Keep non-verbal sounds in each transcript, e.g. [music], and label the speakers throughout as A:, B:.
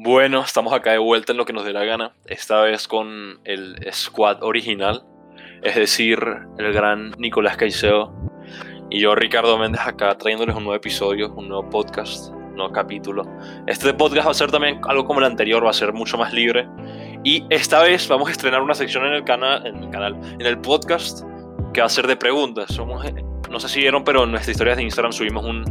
A: Bueno, estamos acá de vuelta en lo que nos dé la gana, esta vez con el squad original, es decir, el gran Nicolás Caicedo y yo, Ricardo Méndez, acá trayéndoles un nuevo episodio, un nuevo podcast, un nuevo capítulo. Este podcast va a ser también algo como el anterior, va a ser mucho más libre. Y esta vez vamos a estrenar una sección en el canal, en el, canal, en el podcast, que va a ser de preguntas. Somos, no sé si vieron, pero en nuestras historias de Instagram subimos un,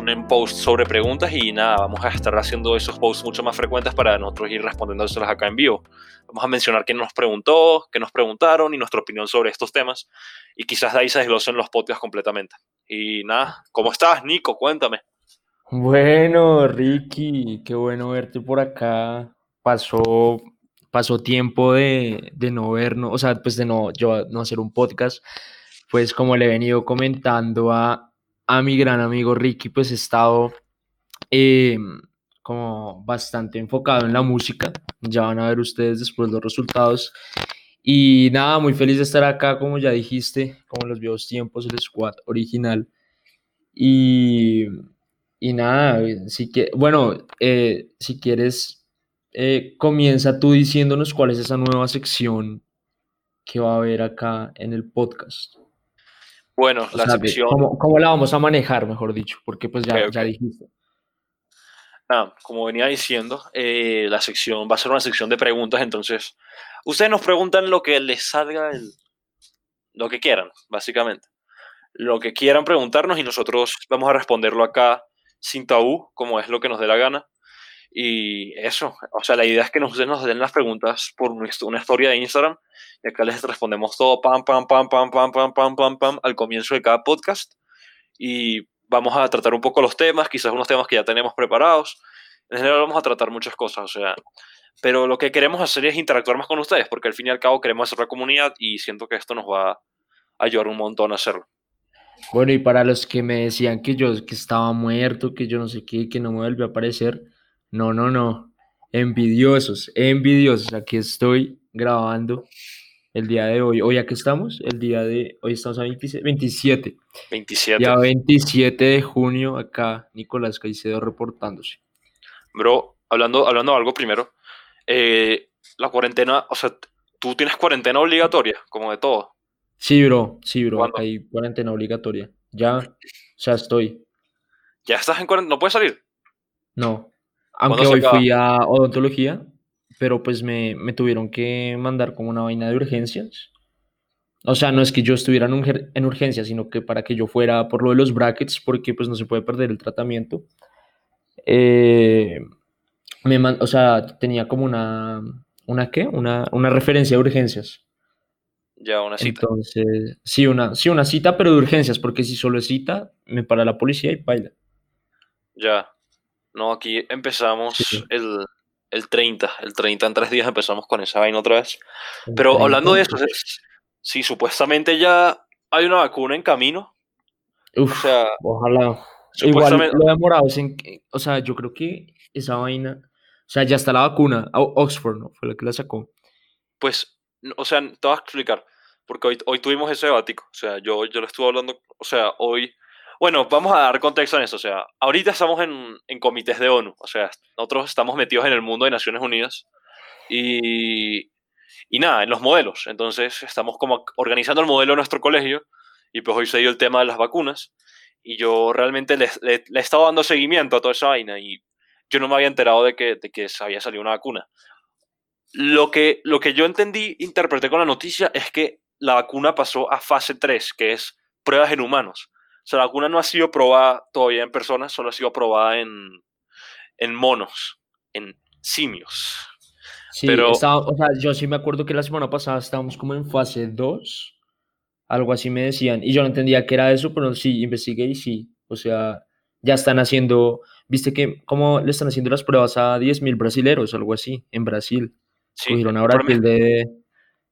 A: un post sobre preguntas y nada, vamos a estar haciendo esos posts mucho más frecuentes para nosotros ir respondiéndoselas acá en vivo. Vamos a mencionar quién nos preguntó, qué nos preguntaron y nuestra opinión sobre estos temas y quizás de ahí se desglosen los podcasts completamente. Y nada, ¿cómo estás, Nico? Cuéntame.
B: Bueno, Ricky, qué bueno verte por acá. Pasó, pasó tiempo de, de no vernos, o sea, pues de no, yo no hacer un podcast. Pues como le he venido comentando a, a mi gran amigo Ricky, pues he estado eh, como bastante enfocado en la música. Ya van a ver ustedes después los resultados. Y nada, muy feliz de estar acá, como ya dijiste, como los viejos tiempos, el squad original. Y, y nada, si que, bueno, eh, si quieres, eh, comienza tú diciéndonos cuál es esa nueva sección que va a haber acá en el podcast.
A: Bueno, la sección...
B: ¿cómo, la vamos a manejar, mejor dicho? Porque pues ya, ya dijiste.
A: Ah, como venía diciendo, eh, la sección va a ser una sección de preguntas, entonces ustedes nos preguntan lo que les salga, el, lo que quieran, básicamente. Lo que quieran preguntarnos y nosotros vamos a responderlo acá sin tabú, como es lo que nos dé la gana. Y eso, o sea, la idea es que nos, nos den las preguntas por una historia de Instagram y acá les respondemos todo pam, pam, pam, pam, pam, pam, pam, pam, pam al comienzo de cada podcast. Y vamos a tratar un poco los temas, quizás unos temas que ya tenemos preparados. En general vamos a tratar muchas cosas, o sea, pero lo que queremos hacer es interactuar más con ustedes, porque al fin y al cabo queremos hacer la comunidad y siento que esto nos va a ayudar un montón a hacerlo.
B: Bueno, y para los que me decían que yo que estaba muerto, que yo no sé qué, que no me vuelve a aparecer, no, no, no. Envidiosos, envidiosos. Aquí estoy grabando el día de hoy. Hoy aquí estamos, el día de hoy estamos a 27. 27.
A: 27.
B: Ya 27 de junio acá Nicolás Caicedo reportándose.
A: Bro, hablando, hablando de algo primero, eh, la cuarentena, o sea, tú tienes cuarentena obligatoria, como de todo.
B: Sí, bro, sí, bro, acá hay cuarentena obligatoria. Ya, o sea, estoy.
A: ¿Ya estás en cuarentena? ¿No puedes salir?
B: No. Aunque hoy fui a odontología, pero pues me, tuvieron que mandar como una vaina de urgencias. O sea, no es que yo estuviera en, en urgencias, sino que para que yo fuera por lo de los brackets, porque pues no se puede perder el tratamiento. Eh, me o sea, tenía como una, ¿una qué? Una, una referencia de urgencias.
A: Ya, una cita.
B: Entonces, sí una, sí, una cita, pero de urgencias, porque si solo es cita, me para la policía y baila.
A: Ya. No, aquí empezamos el, el 30. El 30 en tres días empezamos con esa vaina otra vez. Pero hablando de eso, sí, supuestamente ya hay una vacuna en camino.
B: Uf, o sea, ojalá. Igual lo demorado, o sea, yo creo que esa vaina, o sea, ya está la vacuna, Oxford, ¿no? Fue la que la sacó.
A: Pues, o sea, te voy a explicar, porque hoy, hoy tuvimos ese debatico, o sea, yo, yo lo estuve hablando, o sea, hoy bueno, vamos a dar contexto en eso. O sea, ahorita estamos en, en comités de ONU. O sea, nosotros estamos metidos en el mundo de Naciones Unidas. Y, y nada, en los modelos. Entonces, estamos como organizando el modelo de nuestro colegio. Y pues hoy se dio el tema de las vacunas. Y yo realmente le, le, he estado dando seguimiento a toda esa vaina. Y yo no me había enterado de que, de que había salido una vacuna. Lo que, lo que yo entendí, interpreté con la noticia, es que la vacuna pasó a fase 3, que es pruebas en humanos. O sea, la vacuna no ha sido probada todavía en personas, solo ha sido probada en, en monos, en simios.
B: Sí, pero... o sea, yo sí me acuerdo que la semana pasada estábamos como en fase 2, algo así me decían, y yo no entendía qué era eso, pero sí, investigué y sí, o sea, ya están haciendo, viste que, ¿cómo le están haciendo las pruebas a 10.000 brasileros, algo así, en Brasil?
A: Sí, ahora de...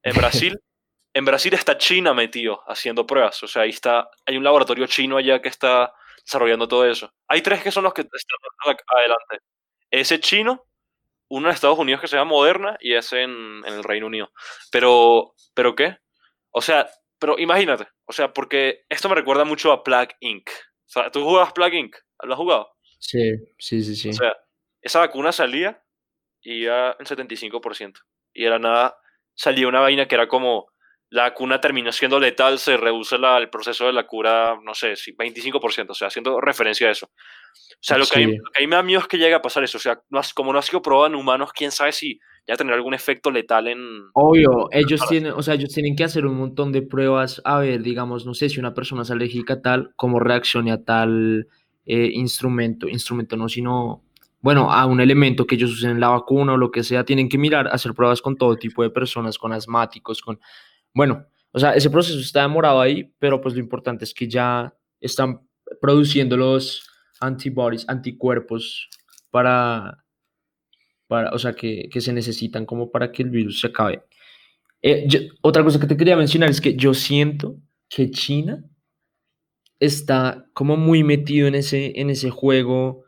A: En Brasil [laughs] en Brasil está China metido haciendo pruebas. O sea, ahí está, hay un laboratorio chino allá que está desarrollando todo eso. Hay tres que son los que están adelante. Ese chino, uno en Estados Unidos que se llama Moderna y ese en, el Reino Unido. Pero, ¿pero qué? O sea, pero imagínate, o sea, porque esto me recuerda mucho a Plague Inc. O sea, ¿tú jugabas Plague Inc? ¿Lo has jugado?
B: Sí, sí, sí, sí.
A: O sea, esa vacuna salía iba en 75%. Y era nada, salía una vaina que era como la vacuna terminó siendo letal, se reduce la, el proceso de la cura, no sé, 25%, o sea, haciendo referencia a eso. O sea, lo que, a mí, lo que a mí me da miedo es que llegue a pasar eso, o sea, no, como no ha sido probado en humanos, quién sabe si ya tendrá algún efecto letal en...
B: Obvio, ellos [laughs] tienen, o sea, ellos tienen que hacer un montón de pruebas, a ver, digamos, no sé si una persona es alérgica a tal, cómo reacciona a tal eh, instrumento, instrumento no, sino, bueno, a un elemento que ellos usen en la vacuna o lo que sea, tienen que mirar, hacer pruebas con todo tipo de personas, con asmáticos, con bueno, o sea, ese proceso está demorado ahí, pero pues lo importante es que ya están produciendo los antibodies, anticuerpos para, para o sea, que, que se necesitan como para que el virus se acabe. Eh, otra cosa que te quería mencionar es que yo siento que China está como muy metido en ese, en ese juego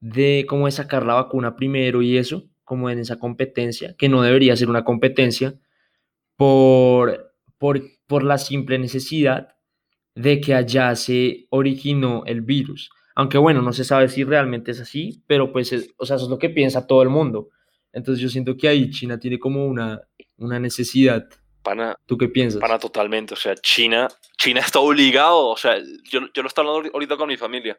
B: de cómo sacar la vacuna primero y eso, como en esa competencia, que no debería ser una competencia, por, por, por la simple necesidad de que allá se originó el virus. Aunque bueno, no se sabe si realmente es así, pero pues, o sea, eso es lo que piensa todo el mundo. Entonces yo siento que ahí China tiene como una, una necesidad.
A: Pana,
B: ¿Tú qué piensas?
A: Pana totalmente, o sea, China, China está obligado, o sea, yo, yo lo estoy hablando ahorita con mi familia,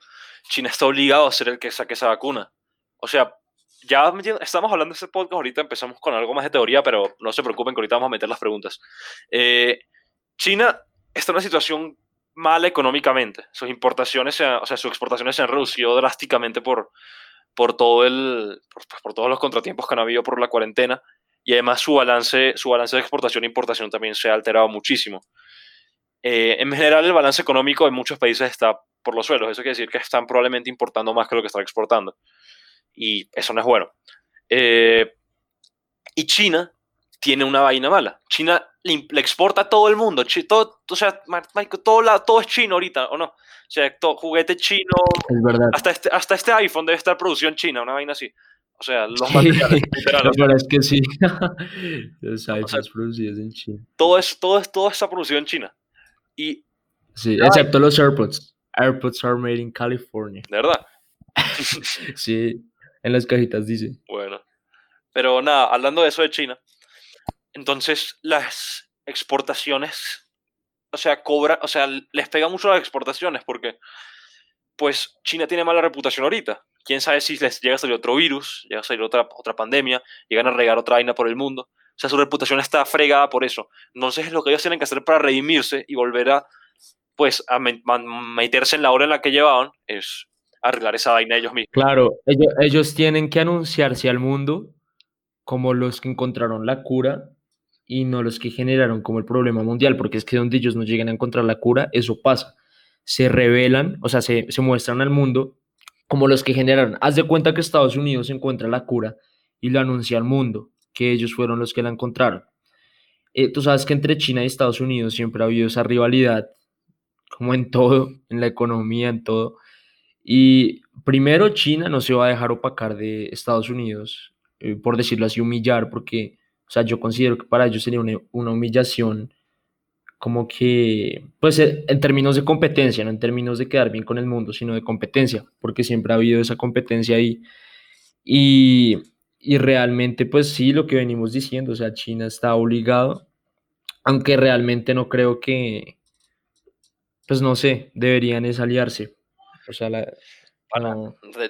A: China está obligado a ser el que saque esa vacuna. O sea, ya estamos hablando de este podcast, ahorita empezamos con algo más de teoría, pero no se preocupen que ahorita vamos a meter las preguntas. Eh, China está en una situación mala económicamente. Sus importaciones, o sea, sus exportaciones se han reducido drásticamente por, por, todo el, por, pues, todos los contratiempos que han habido por la cuarentena. Y además su balance, su balance de exportación e importación también se ha alterado muchísimo. Eh, en general, el balance económico en muchos países está por los suelos. Eso quiere decir que están probablemente importando más que lo que están exportando y eso no es bueno. Eh, y China tiene una vaina mala. China le, exporta a todo el mundo. todo, o sea, todo, todo es chino ahorita, ¿o no? O sea, todo, juguete chino.
B: Es verdad.
A: Hasta este, hasta este iPhone debe estar producción china, una vaina así. O sea, los
B: sí, materiales. [laughs] Pero es que sí. [laughs] los iPhones producidos en China.
A: Todo, es, todo, es, todo está producido en China. Y,
B: sí, excepto los AirPods. AirPods are made in California.
A: ¿De verdad? [laughs]
B: sí. En las cajitas dice.
A: Bueno. Pero nada, hablando de eso de China, entonces las exportaciones, o sea, cobra, o sea, les pega mucho las exportaciones porque, pues, China tiene mala reputación ahorita. Quién sabe si les llega a salir otro virus, llega a salir otra, otra pandemia, llegan a regar otra vaina por el mundo. O sea, su reputación está fregada por eso. Entonces, es lo que ellos tienen que hacer para redimirse y volver a, pues, a meterse en la hora en la que llevaban es arreglar esa vaina ellos mismos.
B: Claro, ellos, tienen que anunciarse al mundo como los que encontraron la cura y no los que generaron como el problema mundial, porque es que donde ellos no llegan a encontrar la cura, eso pasa. Se revelan, o sea, se, muestran al mundo como los que generaron. Haz de cuenta que Estados Unidos encuentra la cura y lo anuncia al mundo, que ellos fueron los que la encontraron. Eh, tú sabes que entre China y Estados Unidos siempre ha habido esa rivalidad, como en todo, en la economía, en todo. Y primero China no se va a dejar opacar de Estados Unidos, eh, por decirlo así, humillar, porque, o sea, yo considero que para ellos sería una, humillación como que, pues eh, en términos de competencia, no en términos de quedar bien con el mundo, sino de competencia, porque siempre ha habido esa competencia ahí. Y, y realmente, pues sí, lo que venimos diciendo, o sea, China está obligado, aunque realmente no creo que, pues no sé, deberían es aliarse o sea, la,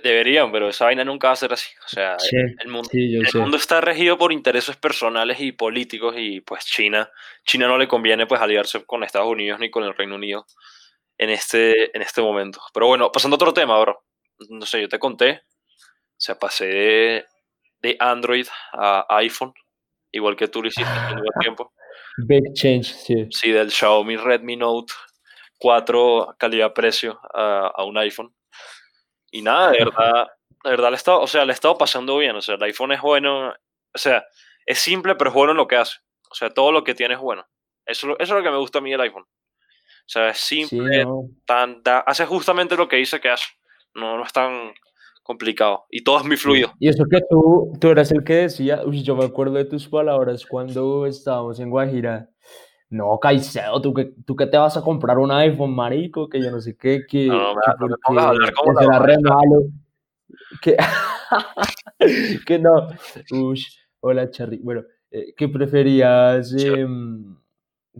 A: Deberían, pero esa vaina nunca va a ser así. O sea, el, mundo, el mundo, está regido por intereses personales y políticos y pues China, China no le conviene pues aliarse con Estados Unidos ni con el Reino Unido en este, en este momento. Pero bueno, pasando a otro tema, bro. No sé, yo te conté, o sea, pasé de, Android a iPhone, igual que tú lo hiciste hace un [laughs] tiempo.
B: Big change, sí.
A: Sí, del Xiaomi Redmi Note 4 calidad-precio a, un iPhone. Y nada, de verdad, de verdad le estado, o sea, le he estado pasando bien. O sea, el iPhone es bueno, o sea, es simple, pero es bueno en lo que hace. O sea, todo lo que tiene es bueno. Eso, eso es lo que me gusta a mí del iPhone. O sea, es simple, tan, hace justamente lo que dice que hace. No, no es tan complicado. Y todo es muy fluido.
B: Y eso que tú, tú eras el que decía, uy, yo me acuerdo de tus palabras cuando estábamos en Guajira no, Caicedo, ¿tú que, tú que te vas a comprar un iPhone, marico, que yo no sé qué, que,
A: no,
B: no,
A: que, no, hablar como
B: será re malo. Que, [laughs] que no. Ush, hola, Charly. Bueno, eh, ¿qué preferías?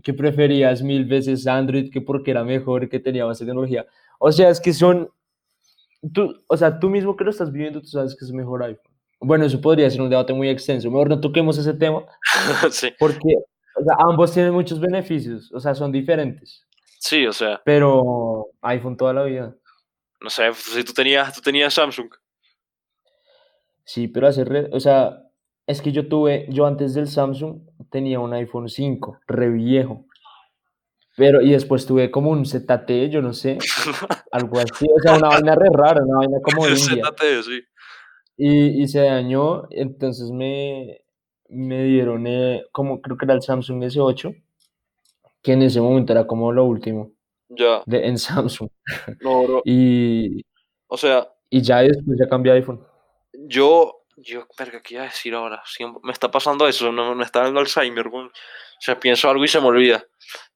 B: ¿qué preferías mil veces Android que porque era mejor, que tenía más tecnología? O sea, es que son. Tú, o sea, tú mismo que lo estás viviendo, tú sabes que es mejor iPhone. Bueno, eso podría ser un debate muy extenso. Mejor no toquemos ese tema [laughs]
A: sí,
B: porque o sea, ambos tienen muchos beneficios. O sea, son diferentes.
A: sí, o sea,
B: Pero iPhone toda la vida.
A: no sé, si tú tenías, tú tenías Samsung.
B: Sí, pero hacer, re- o sea, es que yo tuve, yo antes del Samsung tenía un iPhone 5, re viejo, pero y después tuve como un ZT, yo no sé, [laughs] algo así, o sea, una vaina re rara, una vaina como [laughs] de India,
A: ZTE, sí.
B: y, y se dañó, entonces me, me dieron, eh, como creo que era el Samsung S8, que en ese momento era como lo último
A: Ya,
B: de, en Samsung,
A: no, bro. [laughs]
B: y,
A: O sea,
B: y ya después ya cambié iPhone.
A: yo, yo, verga, ¿qué iba a decir ahora? Siempre, me está pasando eso, no me está dando Alzheimer, weón. O sea, pienso algo y se me olvida.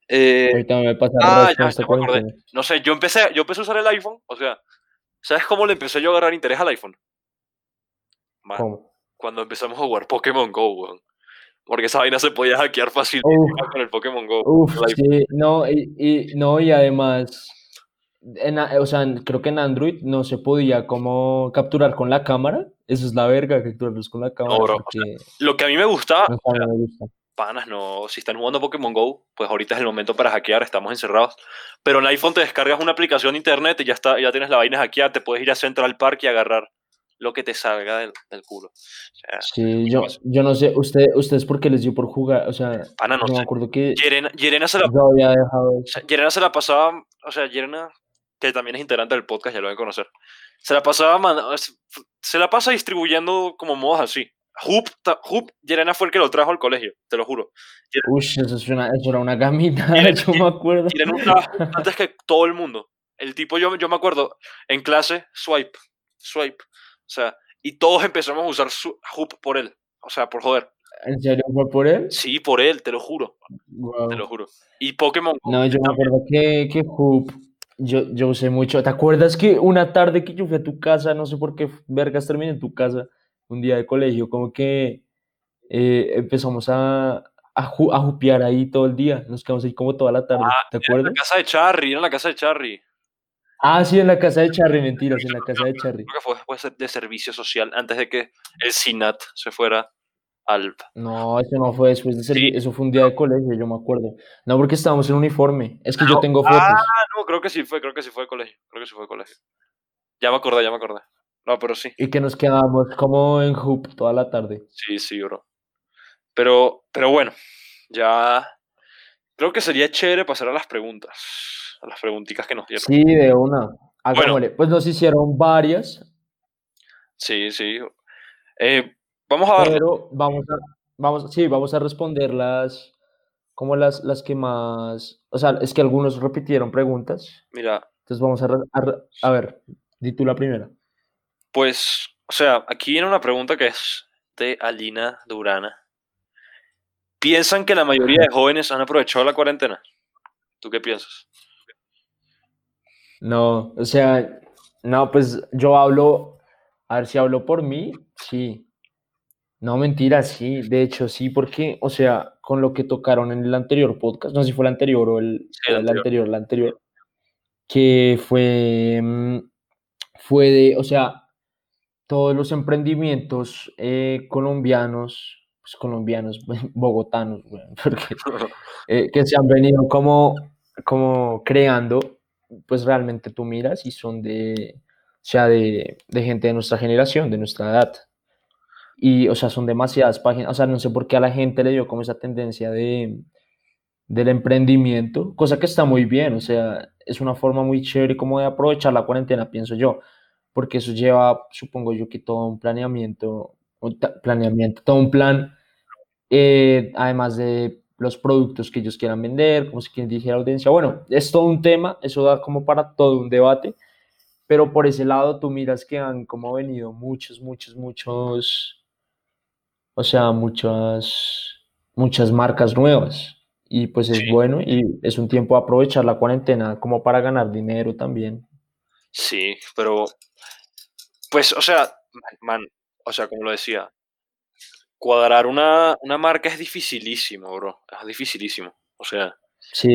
A: Eh,
B: Ahorita me pasa
A: ah, ya, ya me acordé. No sé, yo empecé, yo empecé a usar el iPhone, o sea, ¿sabes cómo le empecé yo a agarrar interés al iPhone? Man,
B: ¿Cómo?
A: Cuando empezamos a jugar Pokémon Go, weón. Porque esa vaina se podía hackear fácil
B: Uf.
A: con el Pokémon Go.
B: Uf, sí, no, y, y- no, y además, en o sea, creo que en Android no se podía como capturar con la cámara. Eso es la verga, capturarlos con la cámara,
A: bro, o
B: porque
A: Lo que a mí me gustaba,
B: no me gusta.
A: panas, no, si están jugando Pokémon Go, pues ahorita es el momento para hackear, estamos encerrados. Pero en iPhone te descargas una aplicación de internet y ya está, ya tienes la vaina hackeada, te puedes ir a Central Park y agarrar lo que te salga del, del culo. O sea,
B: Sí, yo, yo no sé, usted, ustedes por qué les dio por jugar, o sea,
A: pana, no
B: me
A: sé.
B: acuerdo que
A: Yerena, Yerena se la,
B: yo había dejado
A: o sea, Yerena se la pasaba, o sea, Yerena, que también es integrante del podcast, ya lo deben conocer, se la pasaba, man- se la pasa distribuyendo como modos así. Hoop, ta- Hoop, Yerena fue el que lo trajo al colegio, te lo juro.
B: Uy, eso, es una, eso era una gamita, [laughs]
A: Miren,
B: yo me acuerdo.
A: Yerena antes que todo el mundo. El tipo, yo, yo me acuerdo, en clase, swipe, swipe. O sea, y todos empezamos a usar su, Hoop por él. O sea, por joder.
B: ¿En serio fue por él?
A: Sí, por él, te lo juro, te lo juro. Y Pokémon
B: No, yo me acuerdo que, que Hoop, yo, yo usé mucho. ¿Te acuerdas que una tarde que yo fui a tu casa, no sé por qué vergas terminé en tu casa, un día de colegio, como que eh, empezamos a, a, ju- a jupear ahí todo el día, nos quedamos ahí como toda la tarde, ¿te
A: En
B: acuerdas?
A: la casa de Charry, era en la casa de Charry.
B: Ah, sí, en la casa de Charry, mentiras, en la casa de Charry.
A: Creo que fue después de servicio social, antes de que el SINAT se fuera al...
B: No, eso no fue después de servir,
A: Sí.
B: eso fue un día de colegio, yo me acuerdo. No, porque estábamos en uniforme, es que yo
A: No,
B: tengo fotos.
A: Ah, no, creo que sí fue, creo que sí fue de colegio. Creo que sí fue de colegio. Ya me acordé, ya me acordé. No, pero sí,
B: Y que nos quedábamos como en Hoop toda la tarde.
A: sí, sí, bro. Pero, pero bueno, ya creo que sería chévere pasar a las preguntas, a las preguntitas que nos dieron.
B: Sí, de una. Hagámosle. Pues nos hicieron varias,
A: Sí, sí. Eh, vamos a ver.
B: pero vamos a, vamos, sí, vamos a responderlas como las, las que más, o sea, es que algunos repitieron preguntas,
A: Mira,
B: entonces vamos a, a, a ver, di tú la primera.
A: pues, o sea, aquí viene una pregunta que es de Alina Durana. ¿Piensan que la mayoría de jóvenes han aprovechado la cuarentena? ¿Tú qué piensas?
B: No, o sea, no, pues yo hablo, a ver si hablo por mí, sí. No, mentira, sí, de hecho sí, porque, o sea, con lo que tocaron en el anterior podcast, no sé si fue el anterior o el,
A: Sí, el anterior.
B: anterior, el anterior, que fue, mm, fue de, o sea, todos los emprendimientos eh, colombianos, pues colombianos, [laughs] bogotanos, [laughs] porque [laughs] eh, que se han venido como, como creando, pues realmente tú miras y son de, o sea, de, de gente de nuestra generación, de nuestra edad. Y, o sea, son demasiadas páginas, o sea, no sé por qué a la gente le dio como esa tendencia de, del emprendimiento, cosa que está muy bien, o sea, es una forma muy chévere como de aprovechar la cuarentena, pienso yo, porque eso lleva, supongo yo, que todo un planeamiento, planeamiento, todo un plan eh, además de los productos que ellos quieran vender, como si quien dijera audiencia. Bueno, es todo un tema, eso da como para todo un debate, pero por ese lado tú miras que han como venido muchos, muchos, muchos, o sea, muchas, muchas marcas nuevas. Y pues es
A: Sí.
B: bueno y es un tiempo de aprovechar la cuarentena como para ganar dinero también.
A: Sí, pero, pues, o sea, man, o sea, como lo decía, cuadrar una, una marca es dificilísimo, bro. Es dificilísimo. O sea.
B: Sí,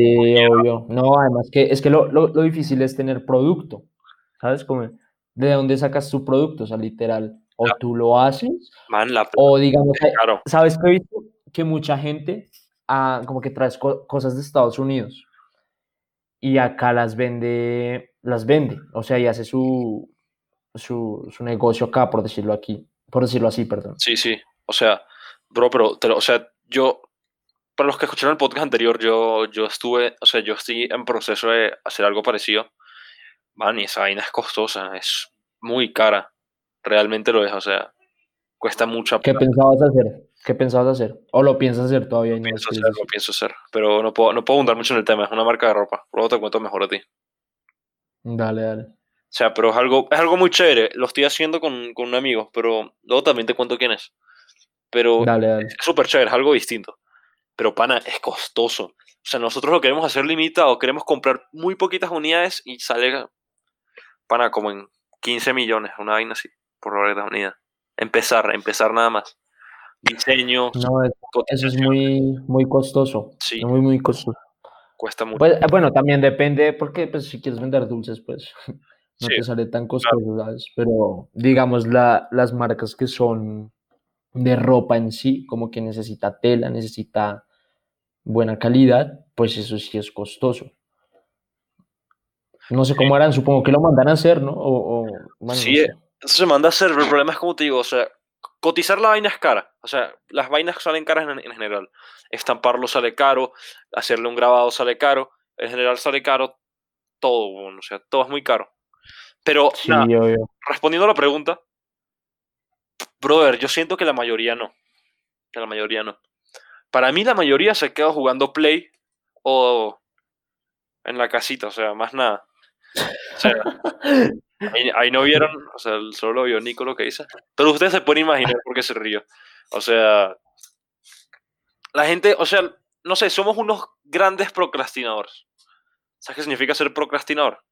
B: obvio. No, además que es que lo, lo, lo difícil es tener producto. ¿Sabes? Como, ¿de dónde sacas tu producto? O sea, literal. O tú lo haces.
A: Man, la
B: o digamos,
A: claro.
B: ¿sabes que he visto? Que mucha gente ah, como que traes co- cosas de Estados Unidos y acá las vende, las vende. O sea, y hace su, su, su negocio acá, por decirlo aquí, por decirlo así, perdón.
A: Sí, sí. O sea, bro, pero, te lo- o sea, yo, para los que escucharon el podcast anterior, yo, yo estuve, o sea, yo estoy en proceso de hacer algo parecido. Man, y esa vaina es costosa, es muy cara. Realmente lo es, o sea, cuesta mucha
B: ¿Qué pensabas hacer? ¿Qué pensabas hacer? ¿O lo piensas hacer todavía? lo
A: Pienso hacer, lo pienso hacer, pero no puedo, no puedo abundar mucho en el tema, es una marca de ropa. Luego te cuento mejor a ti.
B: Dale, dale.
A: O sea, pero es algo, es algo muy chévere. Lo estoy haciendo con, con un amigo, pero luego también te cuento quién es. Pero
B: Dale, dale.
A: es súper chévere, es algo distinto. Pero pana, es costoso. O sea, nosotros lo queremos hacer limitado, queremos comprar muy poquitas unidades y sale, pana, como en 15 millones, una vaina así, por la unidad. Empezar, empezar nada más. Diseño,
B: No, es- eso es muy, muy costoso.
A: Sí.
B: Muy, muy costoso.
A: cuesta mucho.
B: Pues, eh, bueno, también depende, porque pues, si quieres vender dulces, pues [laughs] no
A: Sí,
B: te sale tan costoso, ¿sabes? Pero digamos, la, las marcas que son de ropa en sí, como que necesita tela, necesita buena calidad, pues eso sí es costoso. No sé cómo harán, supongo que lo mandan a hacer, ¿no? O, o, bueno,
A: Sí,
B: no sé.
A: Eso se manda a hacer, pero el problema es como te digo, o sea, cotizar la vaina es cara. O sea, las vainas salen caras en, en general. Estamparlo sale caro, hacerle un grabado sale caro, en general sale caro todo, bueno, o sea, todo es muy caro. Pero,
B: Sí,
A: nada,
B: obvio.
A: respondiendo a la pregunta, brother, yo siento que la mayoría no. Que la mayoría no. Para mí la mayoría se queda jugando Play o en la casita, o sea, más nada. O sea, [laughs] ahí, ahí no vieron, o sea, solo lo vio Nico lo que dice. Pero ustedes se pueden imaginar por qué se rió. O sea, la gente, o sea, no sé, somos unos grandes procrastinadores. ¿Sabes qué significa ser procrastinador?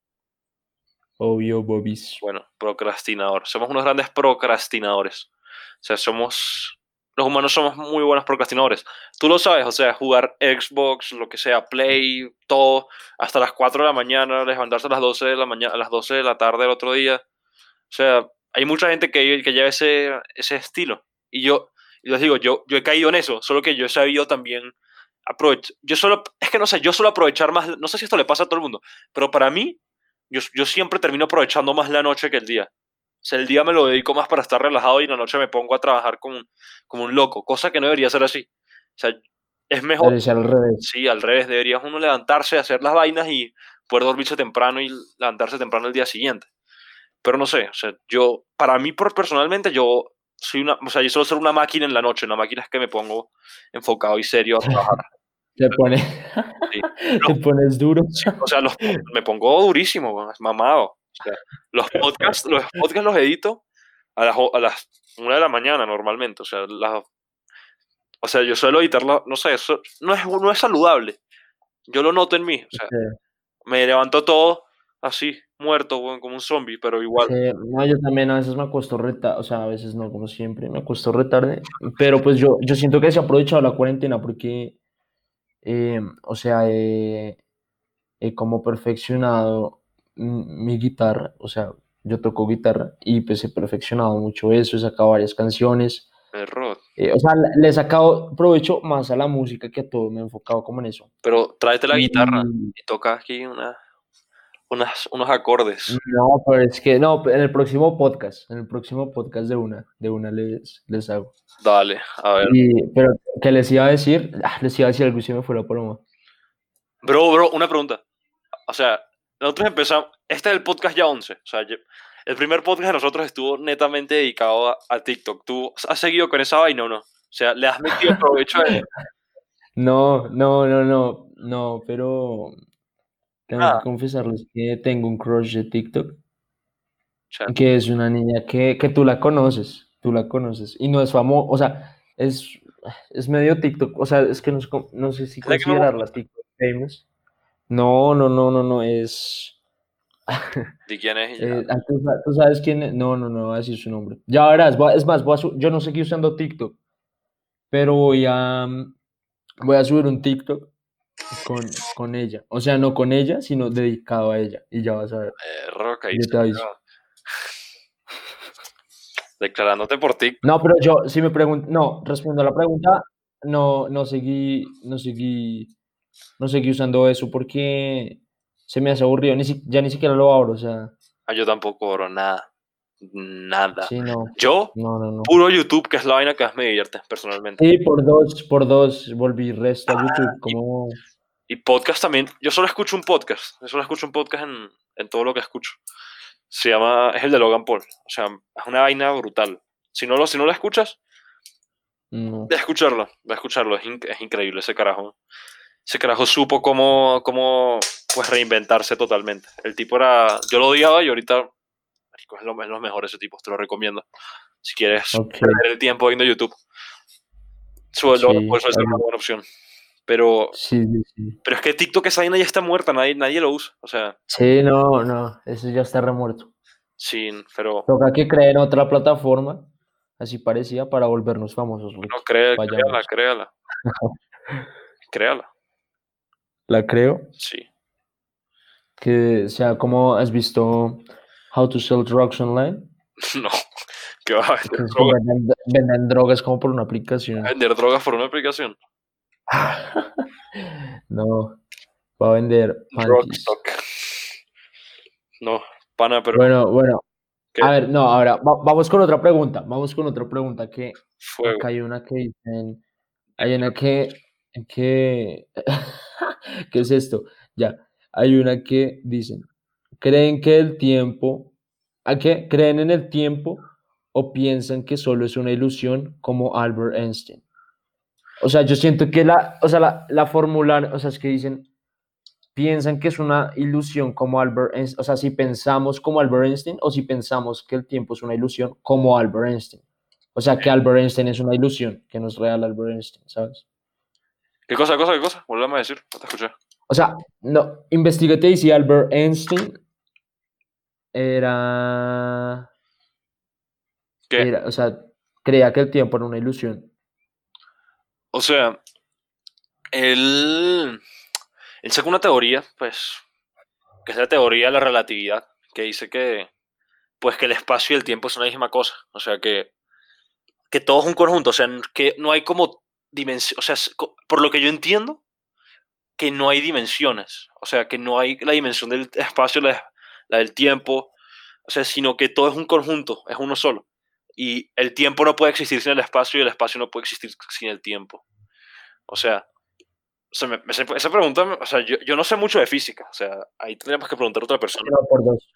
B: Obvio, Bobis.
A: Bueno, procrastinador. Somos unos grandes procrastinadores. O sea, somos. Los humanos somos muy buenos procrastinadores. Tú lo sabes, o sea, jugar Xbox, lo que sea, Play, todo, hasta las 4 de la mañana, levantarse a las 12 de la mañana, a las 12 de la tarde del otro día. O sea, hay mucha gente que, que lleva ese, ese estilo. Y yo, les digo, yo, yo he caído en eso, solo que yo he sabido también aprovechar. Yo solo, es que no sé, yo suelo aprovechar más, no sé si esto le pasa a todo el mundo, pero para mí, yo, yo siempre termino aprovechando más la noche que el día. O sea, el día me lo dedico más para estar relajado y la noche me pongo a trabajar como un, como un loco, cosa que no debería ser así. O sea, es mejor,
B: Debe ser al revés.
A: sí, al revés, debería uno levantarse, hacer las vainas y poder dormirse temprano y levantarse temprano el día siguiente. Pero no sé, o sea, yo, para mí por- personalmente, yo soy una, o sea, yo suelo ser una máquina en la noche, una máquina es que me pongo enfocado y serio a trabajar. [laughs]
B: Te, pone...
A: Sí. [laughs]
B: Te pones duro.
A: O sea, los, me pongo durísimo, mamado. O sea, los podcasts, los podcasts los edito a las, a las 1 de la mañana normalmente. O sea, las- o sea yo suelo editarlo, no sé, eso no es, no es saludable. Yo lo noto en mí. O sea,
B: Sí.
A: me levanto todo así, muerto, como un zombie, pero igual.
B: Sí, no, yo también a veces me acuesto retarde, o sea, a veces no, como siempre, me acuesto retarde, pero pues yo, yo siento que se ha aprovechado la cuarentena porque, eh, o sea, he, he como perfeccionado mm, mi guitarra, o sea, yo toco guitarra y pues he perfeccionado mucho eso, he sacado varias canciones, eh, o sea, le he sacado provecho más a la música que a todo, me he enfocado como en eso.
A: Pero tráete la guitarra
B: Y-
A: y toca aquí una, unas, unos acordes.
B: No, pero es que no, en el próximo podcast, en el próximo podcast de una, de una les, les hago.
A: Dale, a ver.
B: Y, pero, ¿qué les iba a decir? Ah, les iba a decir algo y se me fue la paloma.
A: Bro, bro, una pregunta. O sea, nosotros empezamos. Este es el podcast ya 11. O sea, el primer podcast de nosotros estuvo netamente dedicado a, a TikTok. ¿Tú has seguido con esa vaina o no? O sea, ¿le has metido provecho a eso? [laughs]
B: No, no, no, no, no, pero tengo
A: Ah.
B: que confesarles que tengo un crush de TikTok, que es una niña que, que tú la conoces, tú la conoces, y no es famosa, o sea, es, es medio TikTok, o sea, es que no, cómo- no sé si
A: ¿Es
B: considerarla TikTok famous. No, no, no, no, no, es... [laughs]
A: ¿De quién es? ya.
B: Eh, ah, ¿tú, tú sabes quién es? No, no, no voy a decir su nombre. Ya verás, voy a- es más, voy a su- yo no seguí usando TikTok, pero voy a, voy a subir un TikTok con, con ella. O sea, no con ella, sino dedicado a ella. Y ya vas a ver.
A: Eh, Roca, acaba. [laughs] Declarándote por ti.
B: No, pero yo, si me pregunto, no, respondo a la pregunta, no, no seguí, no seguí, no seguí usando eso porque se me hace aburrido, ni si- ya ni siquiera lo abro, o sea,
A: Ah, yo tampoco, bro, nada. Nada.
B: sí, no,
A: Yo,
B: no, no, no.
A: puro YouTube, que es la vaina que más me divierte, personalmente.
B: Sí, por dos, por dos, volví resto a
A: Ah,
B: YouTube,
A: y-
B: como,
A: Y podcast también. Yo solo escucho un podcast. Yo solo escucho un podcast en, en todo lo que escucho. Se llama. Es el de Logan Paul. O sea, es una vaina brutal. Si no lo, si no lo escuchas, a escucharlo. A escucharlo. Es, es increíble ese carajo. Ese carajo supo cómo, cómo pues reinventarse totalmente. El tipo era. Yo lo odiaba y ahorita. Marico, es lo, es lo mejor ese tipo. Te lo recomiendo. Si quieres perder el tiempo viendo YouTube. Sube Logan
B: Sí,
A: Paul suele ser una buena opción. Pero,
B: Sí, sí,
A: pero es que TikTok esa vaina ya está muerta. Nadie, nadie lo usa. O sea.
B: Sí, no, no, eso ya está remuerto.
A: Sí, pero
B: Toca que creen otra plataforma, así parecía, para volvernos famosos.
A: No, cree, créala, créala. [laughs] créala,
B: La creo,
A: sí.
B: que sea como has visto How to Sell Drugs Online. [laughs]
A: No, que va a vender drogas,
B: venden, venden drogas como por una aplicación.
A: vender drogas por una aplicación. [laughs]
B: no, va a vender.
A: Drugstock. No, pana, pero
B: Bueno, bueno.
A: ¿Qué?
B: A ver, no, ahora va- vamos con otra pregunta. Vamos con otra pregunta que
A: fuego.
B: acá hay una que dicen, hay una que, que, [laughs] ¿qué es esto? Ya, hay una que dicen, ¿creen que el tiempo, ¿a qué? ¿Creen en el tiempo o piensan que solo es una ilusión como Albert Einstein? O sea, yo siento que la, o sea, la, la fórmula, o sea, es que dicen, piensan que es una ilusión como Albert Einstein, o sea, si pensamos como Albert Einstein o si pensamos que el tiempo es una ilusión como Albert Einstein. O sea, que Albert Einstein es una ilusión, que no es real Albert Einstein, ¿sabes?
A: ¿Qué cosa, qué cosa, qué cosa? Volveme a decir, no te escuché.
B: O sea, no, investigate y si Albert Einstein era,
A: ¿Qué?
B: era, o sea, creía que el tiempo era una ilusión.
A: O sea, él, él sacó una teoría, pues, que es la teoría de la relatividad, que dice que, pues, que el espacio y el tiempo son la misma cosa. O sea, que, que todo es un conjunto. O sea, que no hay como dimensión. O sea, por lo que yo entiendo, que no hay dimensiones. O sea, que no hay la dimensión del espacio, la, la del tiempo. O sea, sino que todo es un conjunto, es uno solo. Y el tiempo no puede existir sin el espacio y el espacio no puede existir sin el tiempo. O sea, o sea, me- esa pregunta, o sea, yo, yo no sé mucho de física. O sea, ahí tendríamos que preguntar a otra persona.
B: No, por dos.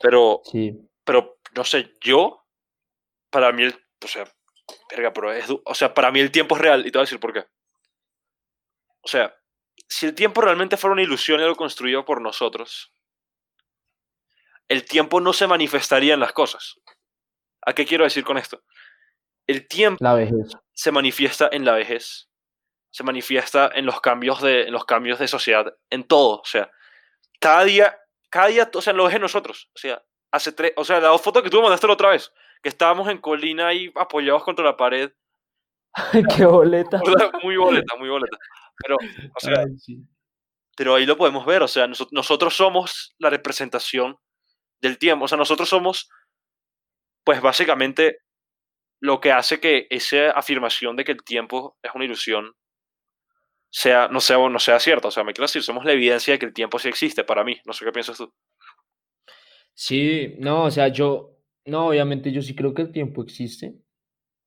A: Pero,
B: Sí.
A: pero, no sé, yo, para mí, el, o sea, verga, pero es, o sea, para mí el tiempo es real y te voy a decir por qué. O sea, si el tiempo realmente fuera una ilusión y algo construido por nosotros, el tiempo no se manifestaría en las cosas. ¿A qué quiero decir con esto? El tiempo
B: La vejez.
A: se manifiesta en la vejez, se manifiesta en los cambios de, en los cambios de sociedad, en todo. O sea, cada día, cada día, o sea, lo ves en nosotros. O sea, hace tres, o sea, la foto que tú me mandaste la otra vez, que estábamos en colina ahí apoyados contra la pared, [laughs]
B: Qué boleta. [laughs]
A: muy boleta, muy boleta. Pero, o sea,
B: Ay, sí.
A: pero ahí lo podemos ver, o sea, noso- nosotros somos la representación del tiempo, o sea, nosotros somos, pues básicamente, lo que hace que esa afirmación de que el tiempo es una ilusión sea, no, sea, no sea cierta, o sea, me quiero decir, somos la evidencia de que el tiempo sí existe para mí, no sé qué piensas tú.
B: Sí, no, o sea, yo, no, obviamente yo sí creo que el tiempo existe.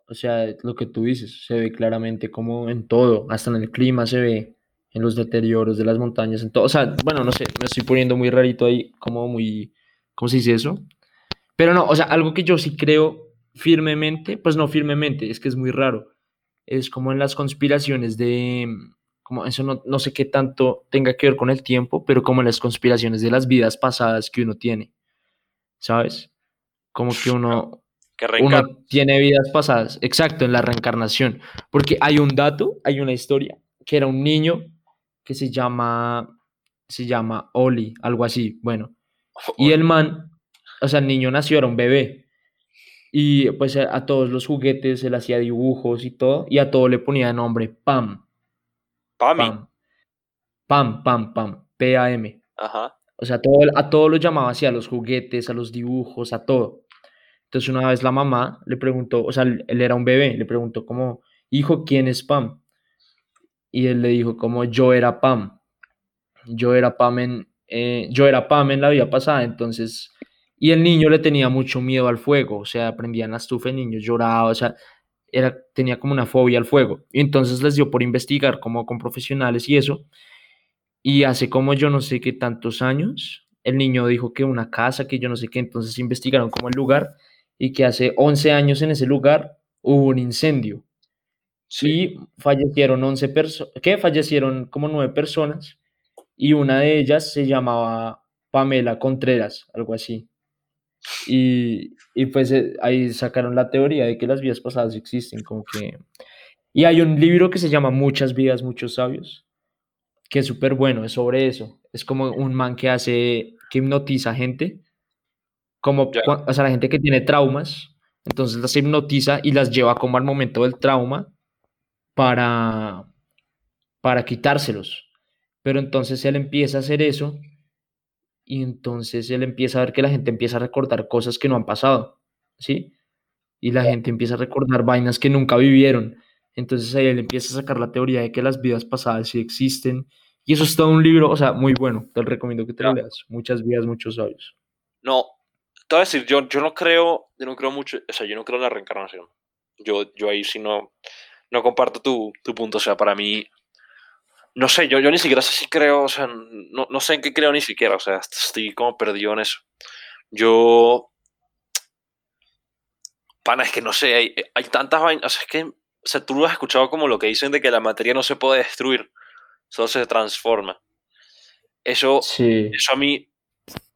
B: O sea, lo que tú dices, se ve claramente como en todo, hasta en el clima se ve, en los deterioros de las montañas, en todo. O sea, bueno, no sé, me estoy poniendo muy rarito ahí, como muy, ¿cómo se dice eso? Pero no, o sea, algo que yo sí creo firmemente, pues no firmemente, es que es muy raro. Es como en las conspiraciones de, como eso no, no sé qué tanto tenga que ver con el tiempo, pero como en las conspiraciones de las vidas pasadas que uno tiene. ¿sabes? Como que uno,
A: Que
B: uno tiene vidas pasadas, exacto, en la reencarnación. Porque hay un dato, hay una historia, que era un niño que se llama, se llama Oli, algo así, bueno. Y el man, o sea, el niño nació, era un bebé. Y pues a, todos los juguetes él hacía dibujos y todo, y a todo le ponía nombre Pam.
A: Pam.
B: Pam, Pam, Pam, P-A-M.
A: Ajá.
B: O sea, todo, a todo lo llamaba así, a los juguetes, a los dibujos, a todo. Entonces una vez la mamá le preguntó, o sea, él era un bebé, le preguntó como, hijo, ¿quién es Pam? Y él le dijo como, yo era Pam. Yo era Pam en, eh, yo era Pam en la vida pasada, entonces, y el niño le tenía mucho miedo al fuego, o sea, prendían la estufa, el niño lloraba, o sea, era, tenía como una fobia al fuego. Y entonces les dio por investigar como con profesionales y eso. Y hace como yo no sé qué tantos años, el niño dijo que una casa, que yo no sé qué, entonces investigaron como el lugar y que hace 11 años en ese lugar hubo un incendio. Sí, fallecieron 11 personas, ¿qué? Fallecieron como 9 personas y una de ellas se llamaba Pamela Contreras, algo así. Y, y pues eh, ahí sacaron la teoría de que las vidas pasadas existen, como que... Y hay un libro que se llama Muchas vidas, muchos sabios, que es súper bueno, es sobre eso. Es como un man que hace, que hipnotiza gente, como, o sea, la gente que tiene traumas, entonces las hipnotiza y las lleva como al momento del trauma para, para quitárselos. Pero entonces él empieza a hacer eso y entonces él empieza a ver que la gente empieza a recordar cosas que no han pasado, ¿sí? Y la gente empieza a recordar vainas que nunca vivieron. Entonces ahí él empieza a sacar la teoría de que las vidas pasadas sí existen. Y eso es todo un libro, o sea, muy bueno. Te recomiendo que te lo leas. Muchas vidas, muchos sabios.
A: No, te voy a decir, yo, yo no creo, yo no creo mucho, o sea, yo no creo en la reencarnación. Yo, yo ahí sí no, no comparto tu, tu punto. O sea, para mí, no sé, yo, yo ni siquiera sé si creo, o sea, no, no sé en qué creo ni siquiera, o sea, estoy como perdido en eso. Yo. Pana, es que no sé, hay, hay tantas vainas, o sea, es que, o sea, tú lo has escuchado como lo que dicen de que la materia no se puede destruir, solo se transforma. Eso,
B: sí.
A: eso a mí,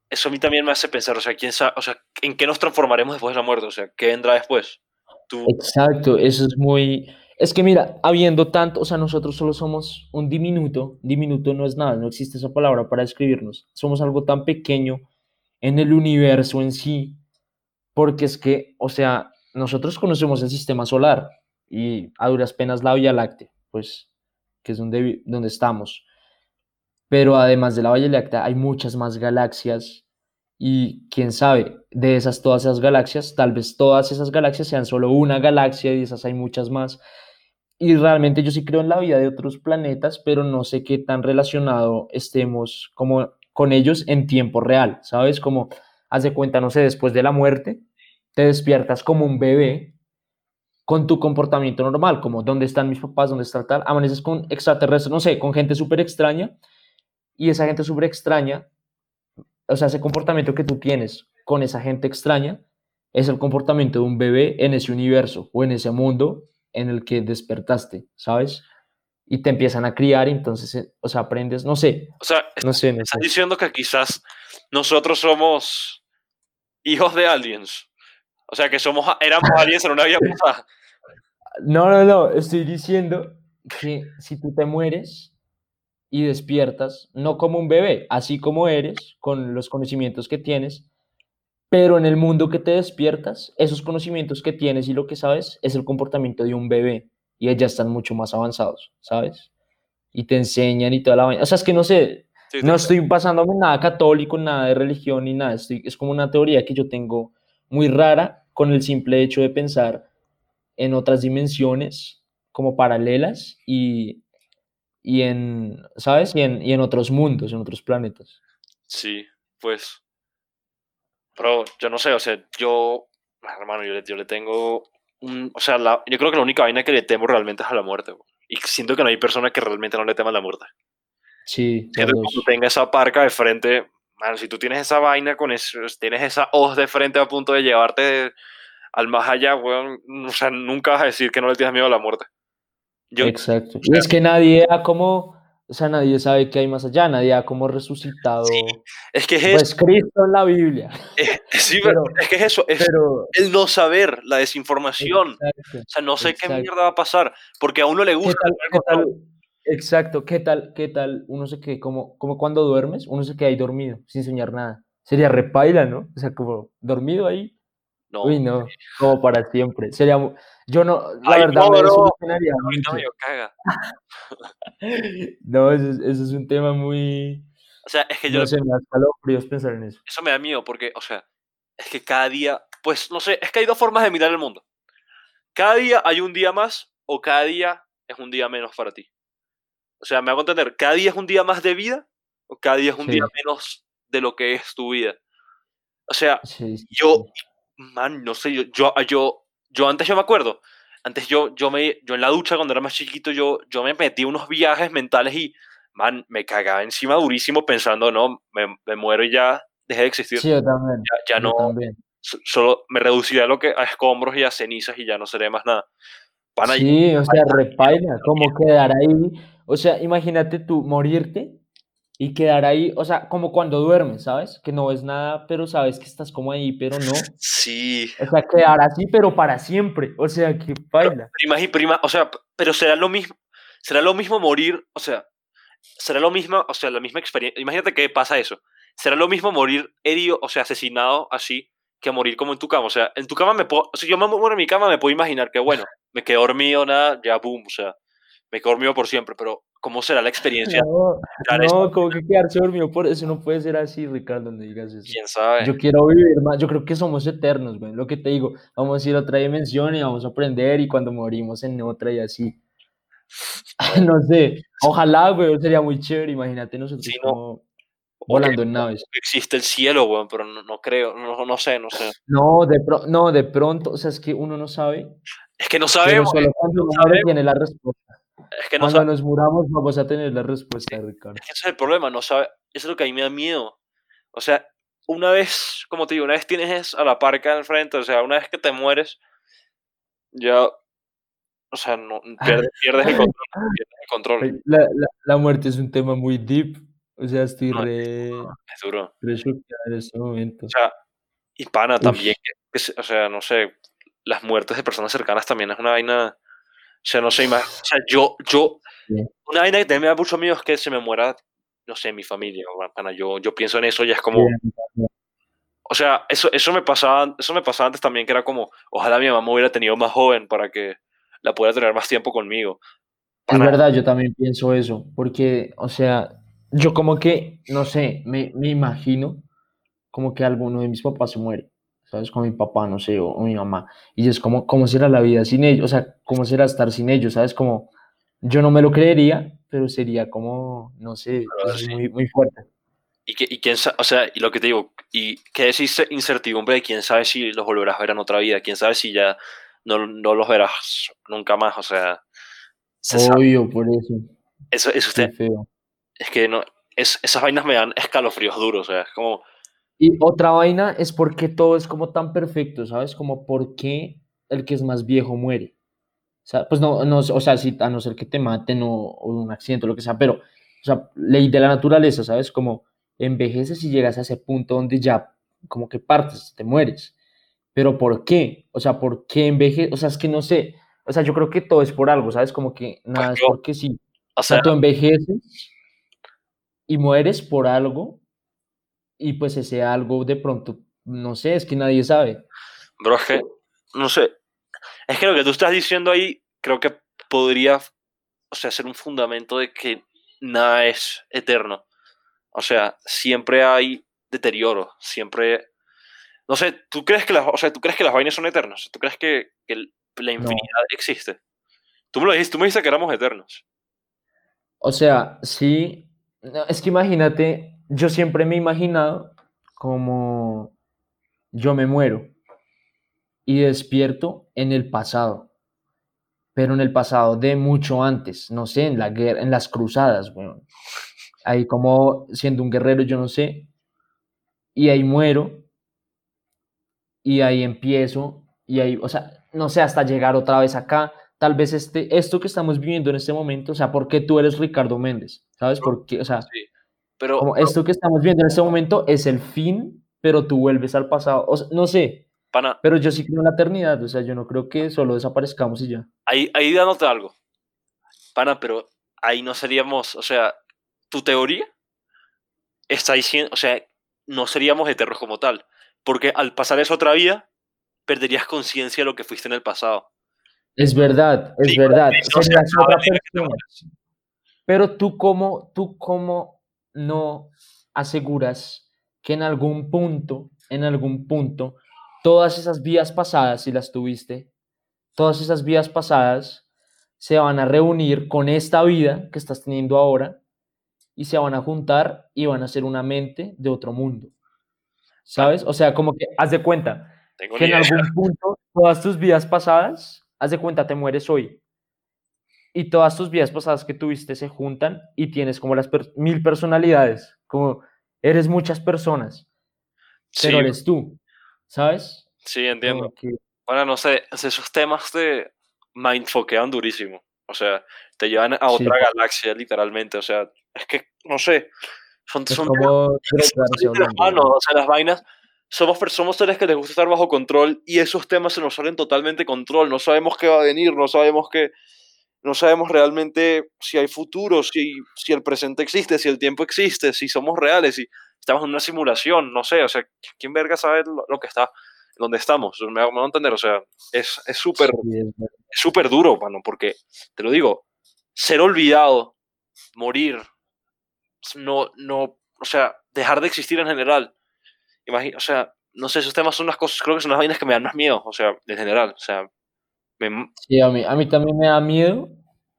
A: eso a mí también me hace pensar, o sea, quién sabe, o sea, ¿en qué nos transformaremos después de la muerte? O sea, ¿qué vendrá después?
B: Tú... Exacto, eso es muy, es que mira, habiendo tanto, o sea, nosotros solo somos un diminuto, diminuto no es nada, no existe esa palabra para describirnos, somos algo tan pequeño en el universo en sí, porque es que, o sea, nosotros conocemos el sistema solar y a duras penas la Vía Láctea, pues, que es donde, donde estamos. Pero además de la Vía Láctea hay muchas más galaxias y quién sabe, de esas todas esas galaxias, tal vez todas esas galaxias sean solo una galaxia y esas hay muchas más. Y realmente yo sí creo en la vida de otros planetas, pero no sé qué tan relacionado estemos como con ellos en tiempo real, ¿sabes? Como, haz de cuenta, no sé, después de la muerte, te despiertas como un bebé con tu comportamiento normal, como dónde están mis papás, dónde está tal, amaneces con extraterrestres, no sé, con gente súper extraña, y esa gente súper extraña, o sea, ese comportamiento que tú tienes con esa gente extraña, es el comportamiento de un bebé en ese universo o en ese mundo en el que despertaste, ¿sabes? Y te empiezan a criar, y entonces, eh, o sea, aprendes, no sé.
A: O sea,
B: no sé,
A: estás diciendo que quizás nosotros somos hijos de aliens. O sea, que somos, éramos [laughs] aliens en una vida pasada.
B: No, no, no, estoy diciendo que si tú te mueres y despiertas, no como un bebé, así como eres, con los conocimientos que tienes, pero en el mundo que te despiertas, esos conocimientos que tienes y lo que sabes es el comportamiento de un bebé y ya están mucho más avanzados, ¿sabes? Y te enseñan y toda la vaina. O sea, es que no sé, no estoy pasándome nada católico, nada de religión ni nada. Estoy, es como una teoría que yo tengo muy rara con el simple hecho de pensar en otras dimensiones como paralelas y, y en, ¿sabes? Y en, y en otros mundos, en otros planetas.
A: Sí, pues pero yo no sé, o sea, yo, hermano, yo le, yo le tengo un, o sea, la, yo creo que la única vaina que le temo realmente es a la muerte. Y siento que no hay persona que realmente no le tema a la muerte.
B: Sí.
A: Que cuando tenga esa parca de frente, bueno, si tú tienes esa vaina con eso, tienes esa hoz de frente a punto de llevarte al más allá, weón, o sea, nunca vas a decir que no le tienes miedo a la muerte.
B: Yo, Exacto. y es que nadie ha como o sea, nadie sabe qué hay más allá, nadie ha como resucitado.
A: es que es
B: pues Cristo en la Biblia. [laughs]
A: sí, [laughs] pero, es que es eso, es el no saber, la desinformación. o sea, no sé qué mierda va a pasar, porque a uno le gusta.
B: ¿Qué tal, exacto, ¿qué tal, qué tal? Uno se queda como, como cuando duermes, uno se queda ahí dormido, sin soñar nada. sería repaila, ¿no? O sea, como dormido ahí.
A: No.
B: Uy, no, como para siempre. Sería, yo no, la
A: Ay,
B: verdad
A: no,
B: me desilusionaría mucho.
A: me caga. [laughs]
B: No, eso es, eso es un tema muy,
A: O sea, es que yo
B: no sé, me da pensar en eso.
A: eso me da miedo porque, o sea, es que cada día, pues no sé, es que hay dos formas de mirar el mundo. Cada día hay un día más o cada día es un día menos para ti. O sea, me hago entender, cada día es un día más de vida o cada día es un
B: Sí.
A: día menos de lo que es tu vida. O sea,
B: Sí, sí,
A: yo, man, no sé, yo, yo, yo, yo antes yo me acuerdo, antes yo, yo, me, yo en la ducha cuando era más chiquito, yo, yo me metí unos viajes mentales y, man, me cagaba encima durísimo pensando, no, me, me muero y ya dejé de existir.
B: Sí, yo también.
A: ya, ya
B: yo
A: no,
B: también.
A: so- solo me reduciré a lo que a escombros y a cenizas y ya no seré más nada. Pana,
B: Sí, o sea, repaila, como quedar ahí. O sea, imagínate tú morirte y quedar ahí, o sea, como cuando duermes, ¿sabes? Que no ves nada, pero sabes que estás como ahí, pero no.
A: sí,
B: O sea, quedar así, pero para siempre. O sea, que baila.
A: prima y prima, o sea, pero será lo mismo, será lo mismo morir, o sea, será lo mismo, o sea, la misma experiencia. Imagínate que pasa eso. Será lo mismo morir herido, o sea, asesinado así, que morir como en tu cama. O sea, en tu cama me puedo, o sea, yo me muero en mi cama, me puedo imaginar que, bueno, me quedo dormido, nada, ya, boom, o sea, me quedo dormido por siempre, pero ¿cómo será la experiencia?
B: No, no, como que quedarse dormido por eso no puede ser así, Ricardo, no digas eso.
A: ¿Quién sabe?
B: Yo quiero vivir más, yo creo que somos eternos, güey. Lo que te digo, vamos a ir a otra dimensión y vamos a aprender y cuando morimos en otra y así. [laughs] No sé, ojalá, güey, sería muy chévere, imagínate nosotros
A: Sí, no.
B: como volando en naves.
A: existe el cielo, weón, pero no, no creo, no, no sé, no sé.
B: No, de pro- no, de pronto, o sea, es que uno no sabe,
A: Es que no
B: pero
A: sabemos,
B: solo cuando uno tiene la respuesta.
A: Es que no
B: Cuando nos muramos vamos a tener la respuesta, Ricardo.
A: es que ese es el problema, no sabe, eso es lo que a mí me da miedo. O sea, una vez, como te digo, una vez tienes es a la parca al frente, o sea, una vez que te mueres, ya, o sea, no, [laughs] pierdes, pierdes el control, [laughs] pierdes el control,
B: La, la, la muerte es un tema muy deep, o sea, estoy
A: No,
B: re,
A: es duro.
B: re en este momento.
A: O sea, y pana también, que- que se- o sea, no sé, las muertes de personas cercanas también es una vaina, sea, no sé, ima- o sea, yo, yo, una vaina que también me da mucho miedo es que se me muera, no sé, mi familia, o, pana, yo, yo pienso en eso y es como, o sea, eso, eso me pasaba, eso me pasaba antes también, que era como, ojalá mi mamá me hubiera tenido más joven para que la pudiera tener más tiempo conmigo.
B: Es verdad, yo también pienso eso, porque, o sea, yo como que, no sé, me, me imagino como que alguno de mis papás se muere, ¿sabes? Como mi papá, no sé, o, o mi mamá, y es como, ¿cómo será la vida sin ellos? O sea, ¿cómo será estar sin ellos? ¿Sabes? Como, yo no me lo creería, pero sería como, no sé, es
A: sí.
B: muy, muy fuerte.
A: y, que, y quién o sea, y lo que te digo, y que es ince- incertidumbre de quién sabe si los volverás a ver en otra vida, quién sabe si ya no, no los verás nunca más, o sea, se sabe.
B: Obvio, por eso,
A: Eso, eso usted,
B: feo.
A: es que no, es, esas vainas me dan escalofríos duros, o sea, es como,
B: Y otra vaina es porque todo es como tan perfecto, ¿sabes? Como por qué el que es más viejo muere. O sea, pues no, no, o sea, si, a no ser que te maten o, o un accidente o lo que sea, pero, o sea, ley de la naturaleza, ¿sabes? Como envejeces y llegas a ese punto donde ya como que partes, te mueres. Pero ¿por qué? O sea, ¿por qué envejeces? O sea, es que no sé. O sea, yo creo que todo es por algo, ¿sabes? Como que nada es
A: yo-
B: porque sí.
A: o
B: O sea,
A: sea,
B: tú envejeces y mueres por algo y pues ese algo de pronto, no sé, es que nadie sabe.
A: bro, es que, no sé, es que lo que tú estás diciendo ahí, creo que podría, o sea, ser un fundamento de que nada es eterno. O sea, siempre hay deterioro, siempre... No sé, ¿tú crees que las, o sea, ¿tú crees que las vainas son eternas? ¿Tú crees que, que la infinidad existe? Tú me lo dijiste, tú me dijiste que éramos eternos.
B: O sea, sí, no, es que imagínate, yo siempre me he imaginado como yo me muero y despierto en el pasado, pero en el pasado de mucho antes, no sé, en la guerra, en las cruzadas, weón. Ahí como siendo un guerrero, yo no sé, y ahí muero y ahí empiezo y ahí, o sea, no sé, hasta llegar otra vez acá. Tal vez este, esto que estamos viviendo en este momento, o sea, ¿por qué tú eres Ricardo Méndez? ¿Sabes por qué? O sea,
A: Sí. Pero,
B: como esto que estamos viendo en este momento es el fin, pero tú vuelves al pasado. O sea, no sé,
A: pana,
B: pero yo sí creo en la eternidad, o sea, yo no creo que solo desaparezcamos y ya.
A: ahí, ahí dándote algo. Pana, pero ahí no seríamos, o sea, tu teoría está diciendo, o sea, no seríamos eternos como tal. Porque al pasar esa otra vida, perderías conciencia de lo que fuiste en el pasado.
B: Es verdad, es
A: Sí,
B: verdad. serías otra persona. Pero tú cómo, tú cómo no aseguras que en algún punto, en algún punto, todas esas vidas pasadas, si las tuviste, todas esas vidas pasadas se van a reunir con esta vida que estás teniendo ahora y se van a juntar y van a ser una mente de otro mundo. ¿Sabes? O sea, como que haz de cuenta
A: Tengo
B: que en
A: idea.
B: algún punto todas tus vidas pasadas, haz de cuenta, te mueres hoy. Y todas tus vidas pasadas que tuviste se juntan y tienes como las per- mil personalidades, como eres muchas personas,
A: Sí,
B: pero eres tú, ¿sabes?
A: sí, entiendo.
B: Que-
A: Bueno, no sé, esos temas te mindfoquean durísimo. O sea, te llevan a
B: Sí.
A: otra galaxia, literalmente. O sea, es que, no sé, son,
B: es
A: son
B: como
A: las manos, o sea, las vainas. Somos, somos seres que les gusta estar bajo control y esos temas se nos salen totalmente control. No sabemos qué va a venir, no sabemos qué. No sabemos realmente si hay futuro, si, si el presente existe, si el tiempo existe, si somos reales, si estamos en una simulación, no sé, o sea, ¿quién verga sabe lo, lo que está, dónde estamos? Me, a entender, o sea, es súper
B: es
A: súper duro, mano, porque, te lo digo, ser olvidado, morir, no, no, o sea, dejar de existir en general. Imagi- o sea, no sé, esos temas son unas cosas, creo que son las vainas que me dan más miedo, o sea, en general, o sea, me-
B: Sí, a mí, a mí también me da miedo,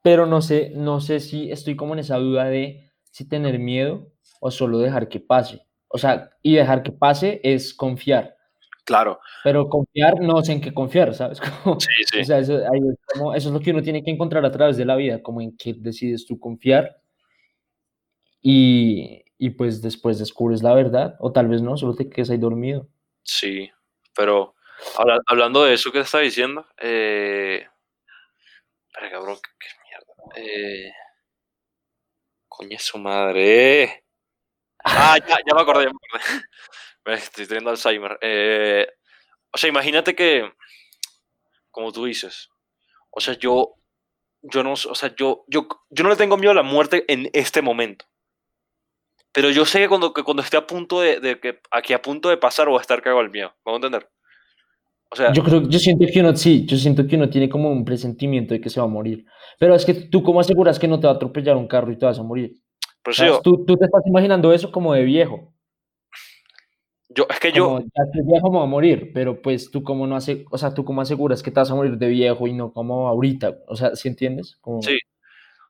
B: pero no sé, no sé si estoy como en esa duda de si tener miedo o solo dejar que pase. O sea, y dejar que pase es confiar,
A: claro,
B: pero confiar no sé en qué confiar, ¿sabes? [laughs] Como-
A: sí, sí,
B: O sea, eso, ahí es como- eso es lo que uno tiene que encontrar a través de la vida, como en qué decides tú confiar y, y pues después descubres la verdad, o tal vez no, solo te quedas ahí dormido.
A: sí, pero habla- hablando de eso que te estaba diciendo, eh, espera, cabrón, qué, mierda, eh, coño, su madre, ah, ya, ya me acordé, ya me acordé, [laughs] estoy teniendo Alzheimer, eh, o sea, imagínate que, como tú dices, o sea, yo, yo no, o sea, yo, yo, yo no le tengo miedo a la muerte en este momento. Pero yo sé que cuando, que cuando esté a punto de, de que aquí a punto de pasar o a estar cagado el miedo. ¿Vamos a entender? O sea,
B: Yo creo, yo siento que uno, sí, yo siento que uno tiene como un presentimiento de que se va a morir. Pero es que tú, ¿cómo aseguras que no te va a atropellar un carro y te vas a morir?
A: yo,
B: Tú, tú te estás imaginando eso como de viejo.
A: yo- es que yo,
B: Como, ya estoy viejo, me voy a morir. Pero pues tú, ¿cómo no hace, o sea, tú cómo aseguras que te vas a morir de viejo y no como ahorita? O sea, ¿sí entiendes? Como,
A: Sí.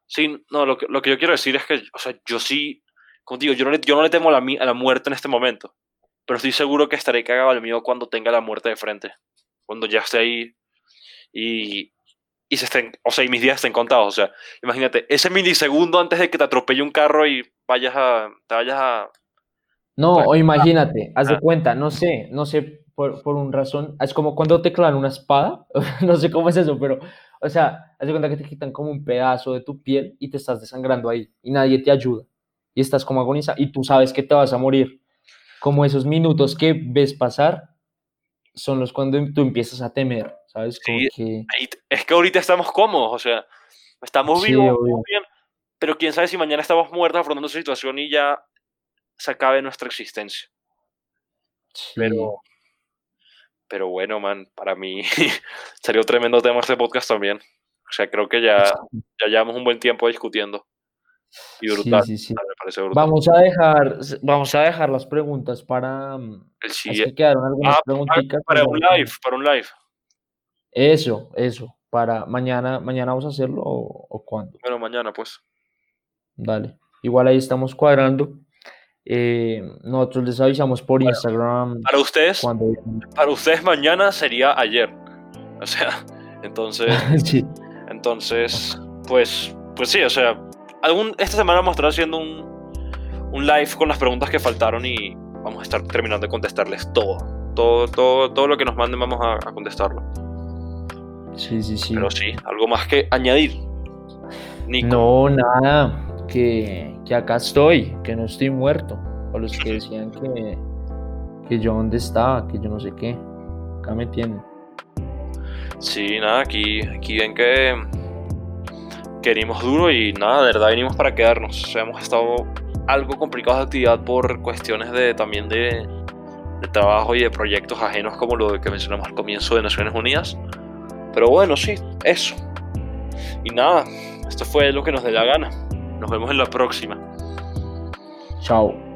A: sí, no, lo que, lo que yo quiero decir es que, o sea, yo sí, digo, yo no le, yo no le temo a la, a la muerte en este momento. Pero estoy seguro que estaré cagado el miedo cuando tenga la muerte de frente. Cuando ya esté ahí y, y se estén, o sea, y mis días estén contados. O sea, imagínate, ese milisegundo antes de que te atropelle un carro y vayas a, te vayas a,
B: No,
A: Pues,
B: o imagínate, haz de
A: ah.
B: cuenta, no sé, no sé por, por un razón, es como cuando te clavan una espada, [laughs] no sé cómo es eso, pero, o sea, haz de cuenta que te quitan como un pedazo de tu piel y te estás desangrando ahí y nadie te ayuda y estás como agonizando y tú sabes que te vas a morir. Como esos minutos que ves pasar son los cuando tú empiezas a temer, ¿sabes?
A: Sí,
B: que,
A: es que ahorita estamos cómodos, o sea, estamos
B: Sí,
A: vivos, bien, pero quién sabe si mañana estamos muertos afrontando esa situación y ya se acabe nuestra existencia.
B: sí,
A: Pero, pero bueno, man, para mí [laughs] sería un tremendo tema este podcast también. O sea, creo que ya, ya llevamos un buen tiempo discutiendo. Y brutal,
B: sí, sí.
A: me parece brutal.
B: Vamos a dejar, vamos a dejar las preguntas para, mm,
A: El siguiente-
B: que algunas
A: Ah,
B: preguntitas.
A: para un live, para un live.
B: Eso, eso. Para mañana, mañana vamos a hacerlo o, o cuándo.
A: Bueno, mañana pues.
B: Dale. Igual ahí estamos cuadrando. Eh, nosotros les avisamos por Instagram
A: Para ustedes,
B: cuando. [laughs]
A: para ustedes mañana sería ayer. O sea, [laughs] entonces, [laughs]
B: sí,
A: entonces, pues, pues sí, o sea, algún, esta semana vamos a estar haciendo un, un live con las preguntas que faltaron y vamos a estar terminando de contestarles todo. Todo, todo, todo lo que nos manden vamos a, a contestarlo.
B: sí, sí, sí.
A: Pero sí, algo más que añadir. Nico.
B: No, nada. Que, que acá estoy, que no estoy muerto. O los que decían que, que yo dónde estaba, que yo no sé qué. Acá me tienen.
A: Sí, nada, aquí, aquí ven que, que venimos duro y nada, de verdad venimos para quedarnos. O sea, hemos estado algo complicados de actividad por cuestiones de también de, de trabajo y de proyectos ajenos como lo que mencionamos al comienzo de Naciones Unidas. Pero bueno, sí, eso. Y nada, esto fue lo que nos dé la gana. Nos vemos en la próxima.
B: Chao.